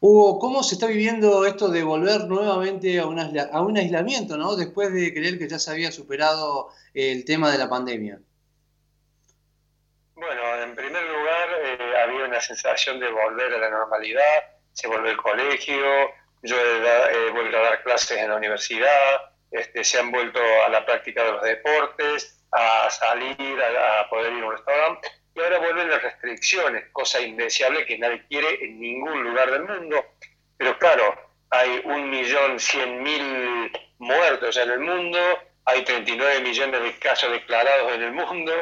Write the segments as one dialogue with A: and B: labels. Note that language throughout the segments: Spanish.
A: Hugo, ¿cómo se está viviendo esto de volver nuevamente a un, a un aislamiento, ¿no? Después de creer que ya se había superado el tema de la pandemia.
B: Bueno, en primer lugar, eh, había una sensación de volver a la normalidad, se volvió al colegio, yo he, vuelto a dar clases en la universidad, este, se han vuelto a la práctica de los deportes, a salir, a poder ir a un restaurante y ahora vuelven las restricciones, cosa indeseable que nadie quiere en ningún lugar del mundo. Pero claro, hay un millón cien mil muertos en el mundo, hay 39 millones de casos declarados en el mundo,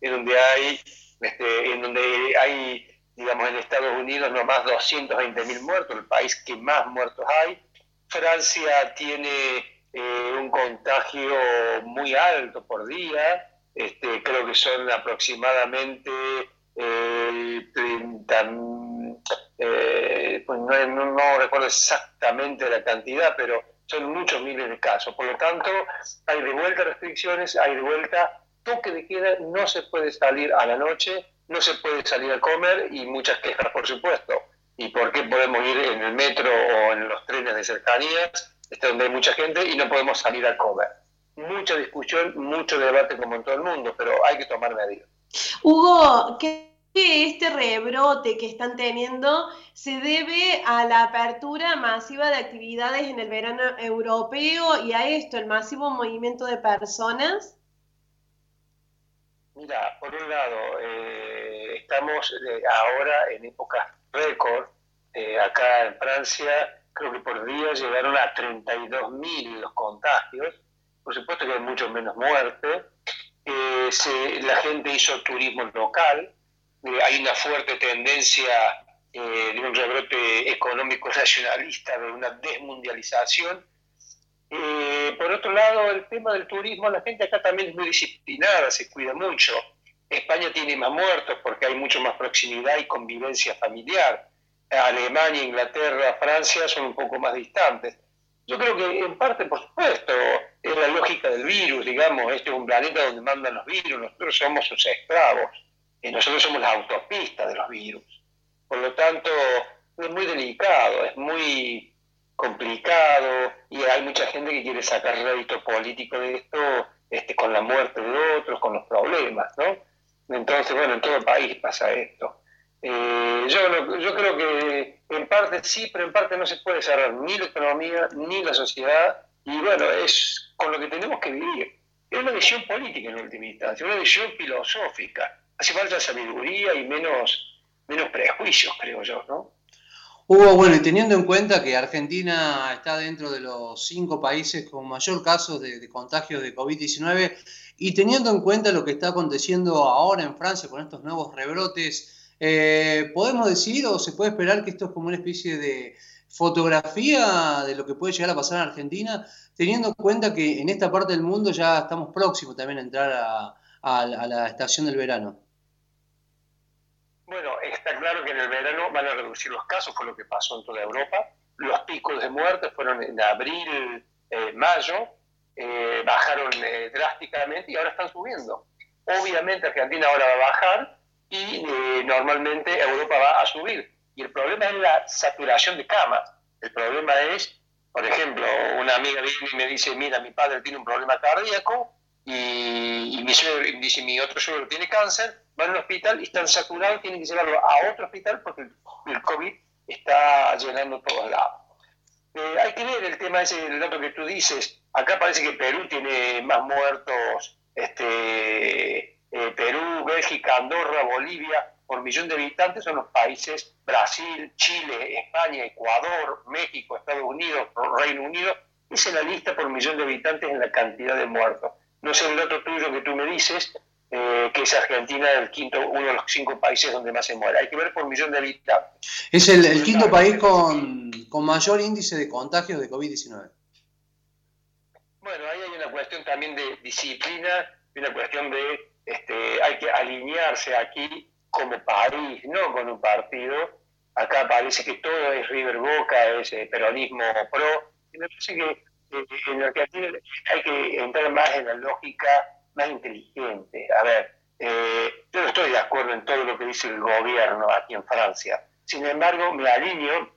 B: en donde hay, este, en donde hay, digamos, en Estados Unidos nomás 220 mil muertos, el país que más muertos hay. Francia tiene eh, un contagio muy alto por día, este, creo que son aproximadamente eh, 30, eh, pues no, recuerdo exactamente la cantidad, pero son muchos miles de casos. Por lo tanto, hay de vuelta restricciones, hay de vuelta toque de queda, no se puede salir a la noche, no se puede salir a comer y muchas quejas, por supuesto. ¿Y por qué podemos ir en el metro o en los trenes de cercanías, este, donde hay mucha gente, y no podemos salir a comer? Mucha discusión, mucho debate como en todo el mundo, pero hay que tomar medidas.
C: Hugo, que este rebrote que están teniendo se debe a la apertura masiva de actividades en el verano europeo y a esto, el masivo movimiento de personas?
B: Mira, por un lado, eh, estamos eh, ahora en épocas récord. Eh, acá en Francia, creo que por día llegaron a 32.000 los contagios por supuesto que hay mucho menos muerte, eh, la gente hizo turismo local, eh, hay una fuerte tendencia eh, de un rebrote económico nacionalista, de una desmundialización. por otro lado, el tema del turismo, la gente acá también es muy disciplinada, se cuida mucho. España tiene más muertos porque hay mucho más proximidad y convivencia familiar. Alemania, Inglaterra, Francia son un poco más distantes. Yo creo que en parte, por supuesto, es la lógica del virus, digamos, este es un planeta donde mandan los virus, nosotros somos sus esclavos, y nosotros somos la autopista de los virus. Por lo tanto, es muy delicado, es muy complicado, y hay mucha gente que quiere sacar rédito político de esto este, con la muerte de otros, con los problemas, ¿no? Entonces, bueno, en todo el país pasa esto. Eh, yo, creo que en parte sí, pero en parte no se puede cerrar ni la economía ni la sociedad. Y bueno, es con lo que tenemos que vivir. Es una visión política en última instancia, una visión filosófica. Hace falta sabiduría y menos, menos prejuicios, creo yo, ¿no?
A: Hugo, bueno, y teniendo en cuenta que Argentina está dentro de los cinco países con mayor caso de, de contagios de COVID-19, y teniendo en cuenta lo que está aconteciendo ahora en Francia con estos nuevos rebrotes, eh, ¿Podemos decir o se puede esperar que esto es como una especie de fotografía de lo que puede llegar a pasar en Argentina, teniendo en cuenta que en esta parte del mundo ya estamos próximos también a entrar a, la estación del verano?
B: Bueno, está claro que en el verano van a reducir los casos, fue lo que pasó en toda Europa. Los picos de muerte fueron en abril, eh, mayo, eh, bajaron drásticamente y ahora están subiendo. Obviamente Argentina ahora va a bajar, y eh, normalmente Europa va a subir. Y el problema es la saturación de camas. El problema es, por ejemplo, una amiga viene y me dice, mira, mi padre tiene un problema cardíaco y, mi suegro, dice, mi otro suegro tiene cáncer, van al hospital y están saturados, tienen que llevarlo a otro hospital porque el, COVID está llenando todos lados. Eh, hay que ver el tema ese, dato que tú dices. Acá parece que Perú tiene más muertos este, eh, Perú, Bélgica, Andorra, Bolivia, por millón de habitantes son los países Brasil, Chile, España, Ecuador, México, Estados Unidos, Reino Unido. Esa es la lista por millón de habitantes en la cantidad de muertos. No sé el dato tuyo que tú me dices, eh, que es Argentina el quinto, uno de los cinco países donde más se muere. Hay que ver por millón de habitantes.
A: Es el, quinto país con, con, mayor índice de contagios de COVID-19.
B: Bueno, ahí hay una cuestión también de disciplina, una cuestión de este, hay que alinearse aquí como país, no con un partido. Acá parece que todo es River Boca, es eh, peronismo pro. Me parece que en Argentina hay que entrar más en la lógica más inteligente. A ver, eh, yo no estoy de acuerdo en todo lo que dice el gobierno aquí en Francia. Sin embargo, me alineo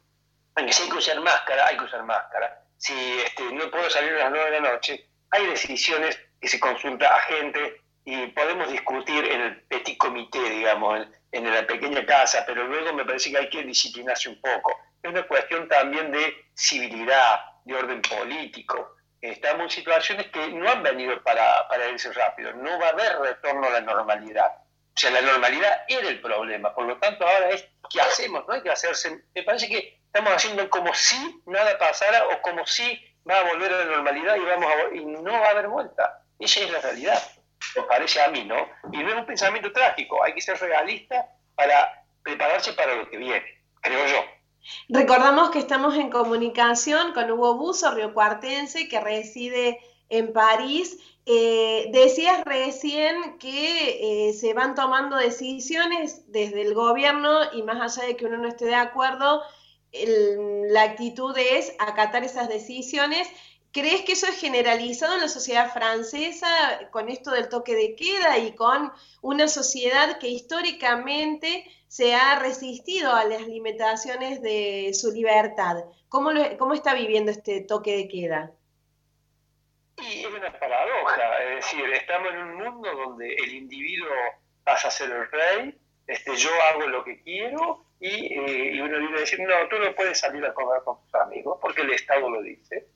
B: que si hay que usar máscara, hay que usar máscara. Si este, no puedo salir a las 9 de la noche, hay decisiones que se consulta a gente y podemos discutir en el petit comité, digamos, en, en la pequeña casa, pero luego me parece que hay que disciplinarse un poco. Es una cuestión también de civilidad, de orden político. Estamos en situaciones que no han venido para, para irse rápido, no va a haber retorno a la normalidad. O sea, la normalidad era el problema, por lo tanto ahora es qué hacemos, no hay que hacerse, me parece que estamos haciendo como si nada pasara o como si va a volver a la normalidad y, vamos a, y no va a haber vuelta. Esa es la realidad, me parece a mí, ¿no? Y no es un pensamiento trágico, hay que ser realista para prepararse para lo que viene, creo yo.
C: Recordamos que estamos en comunicación con Hugo Buzo, riocuartense, que reside en París. Eh, decías recién que eh, se van tomando decisiones desde el gobierno y más allá de que uno no esté de acuerdo, la actitud es acatar esas decisiones. ¿Crees que eso es generalizado en la sociedad francesa con esto del toque de queda y con una sociedad que históricamente se ha resistido a las limitaciones de su libertad? ¿Cómo, cómo está viviendo este toque de queda?
B: Y es una paradoja, es decir, estamos en un mundo donde el individuo pasa a ser el rey, este, yo hago lo que quiero eh, y, uno viene decir, no, tú no puedes salir a comer con tus amigos porque el Estado lo dice.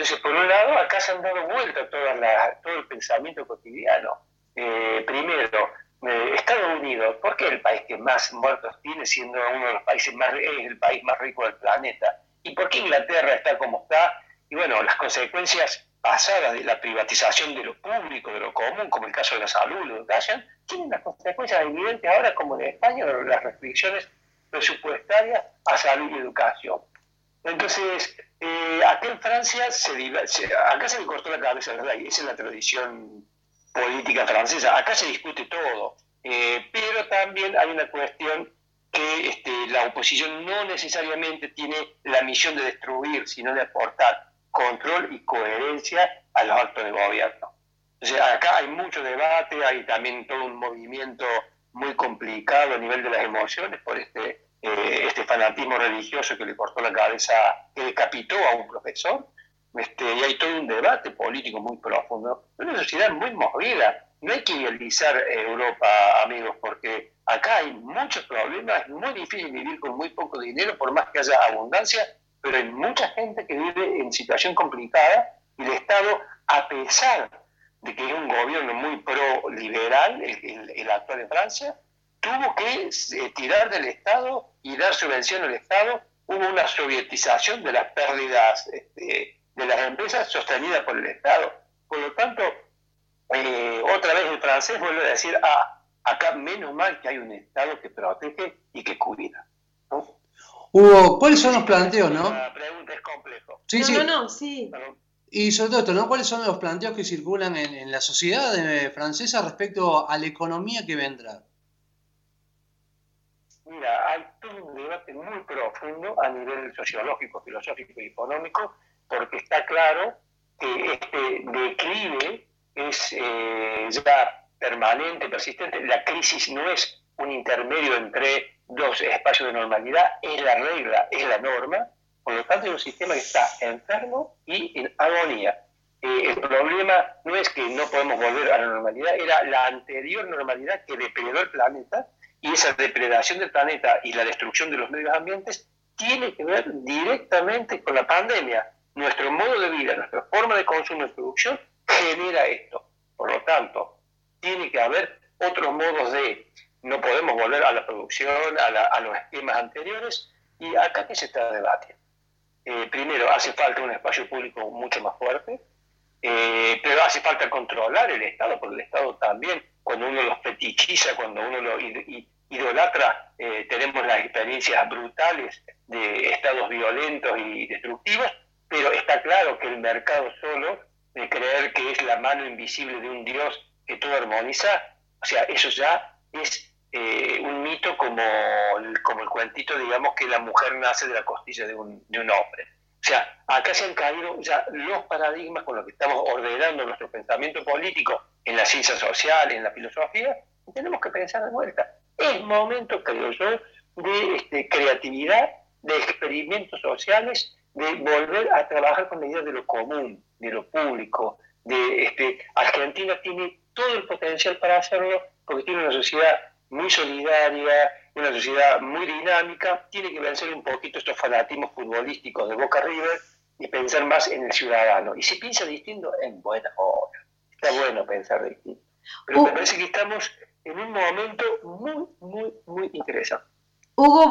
B: Entonces, por un lado, acá se han dado vuelta toda todo el pensamiento cotidiano. Eh, primero, eh, Estados Unidos, ¿por qué el país que más muertos tiene siendo uno de los países más, es el país más rico del planeta? ¿Y por qué Inglaterra está como está? Y bueno, las consecuencias pasadas de la privatización de lo público, de lo común, como el caso de la salud, lo que hayan, tienen las consecuencias evidentes ahora, como en España, las restricciones presupuestaria a salud y educación. Entonces, eh, acá en Francia, se, acá se le cortó la cabeza, ¿verdad? esa es la tradición política francesa. Acá se discute todo, eh, pero también hay una cuestión que este, la oposición no necesariamente tiene la misión de destruir, sino de aportar control y coherencia a los actos de gobierno. Entonces, acá hay mucho debate, hay también todo un movimiento muy complicado a nivel de las emociones por este fanatismo religioso que le cortó la cabeza, que decapitó a un profesor. Este, y hay todo un debate político muy profundo. Una sociedad muy movida. No hay que idealizar Europa, amigos, porque acá hay muchos problemas. Es muy difícil vivir con muy poco dinero, por más que haya abundancia, pero hay mucha gente que vive en situación complicada y el Estado, a pesar de que es un gobierno muy pro-liberal, el, actual de Francia, tuvo que eh, tirar del Estado y dar subvención al Estado. Hubo una sovietización de las pérdidas este, de las empresas sostenida por el Estado. Por lo tanto, eh, otra vez el francés vuelve a decir, ah, acá menos mal que hay un Estado que protege y que cuida.
A: Hugo, ¿cuáles son los planteos, no?
B: La pregunta es complejo.
C: Sí, no, no, no, sí.
A: Y sobre todo esto, ¿no? ¿Cuáles son los planteos que circulan en, la sociedad eh, francesa respecto a la economía que vendrá?
B: Mira, hay todo un debate muy profundo a nivel sociológico, filosófico y económico, porque está claro que este declive es eh, ya permanente, persistente. La crisis no es un intermedio entre dos espacios de normalidad, es la regla, es la norma por lo tanto, es un sistema que está enfermo y en agonía. Eh, el problema no es que no podemos volver a la normalidad, era la anterior normalidad que depredó el planeta y esa depredación del planeta y la destrucción de los medios ambientes tiene que ver directamente con la pandemia. Nuestro modo de vida, nuestra forma de consumo y producción genera esto. Por lo tanto, tiene que haber otros modos de... No podemos volver a la producción, a, a los esquemas anteriores, y acá que se está debatiendo. Eh, primero, hace falta un espacio público mucho más fuerte, eh, pero hace falta controlar el Estado, porque el Estado también, cuando uno los fetichiza, cuando uno lo idolatra, eh, tenemos las experiencias brutales de estados violentos y destructivos, pero está claro que el mercado solo, de creer que es la mano invisible de un Dios que todo armoniza, o sea, eso ya es eh, un mito como el, como el cuentito, digamos, que la mujer nace de la costilla de un, de un hombre. O sea, acá se han caído ya los paradigmas con los que estamos ordenando nuestro pensamiento político en la ciencia social, en la filosofía, tenemos que pensar de vuelta. Es momento, creo yo, de este, creatividad de experimentos sociales, de volver a trabajar con la idea de lo común, de lo público, de este, Argentina tiene todo el potencial para hacerlo porque tiene una sociedad muy solidaria, una sociedad muy dinámica, tiene que vencer un poquito estos fanatismos futbolísticos de Boca River y pensar más en el ciudadano. Y si piensa distinto, en buena hora. Está bueno pensar distinto. Pero me parece que estamos en un momento muy, muy, muy interesante.
C: Hugo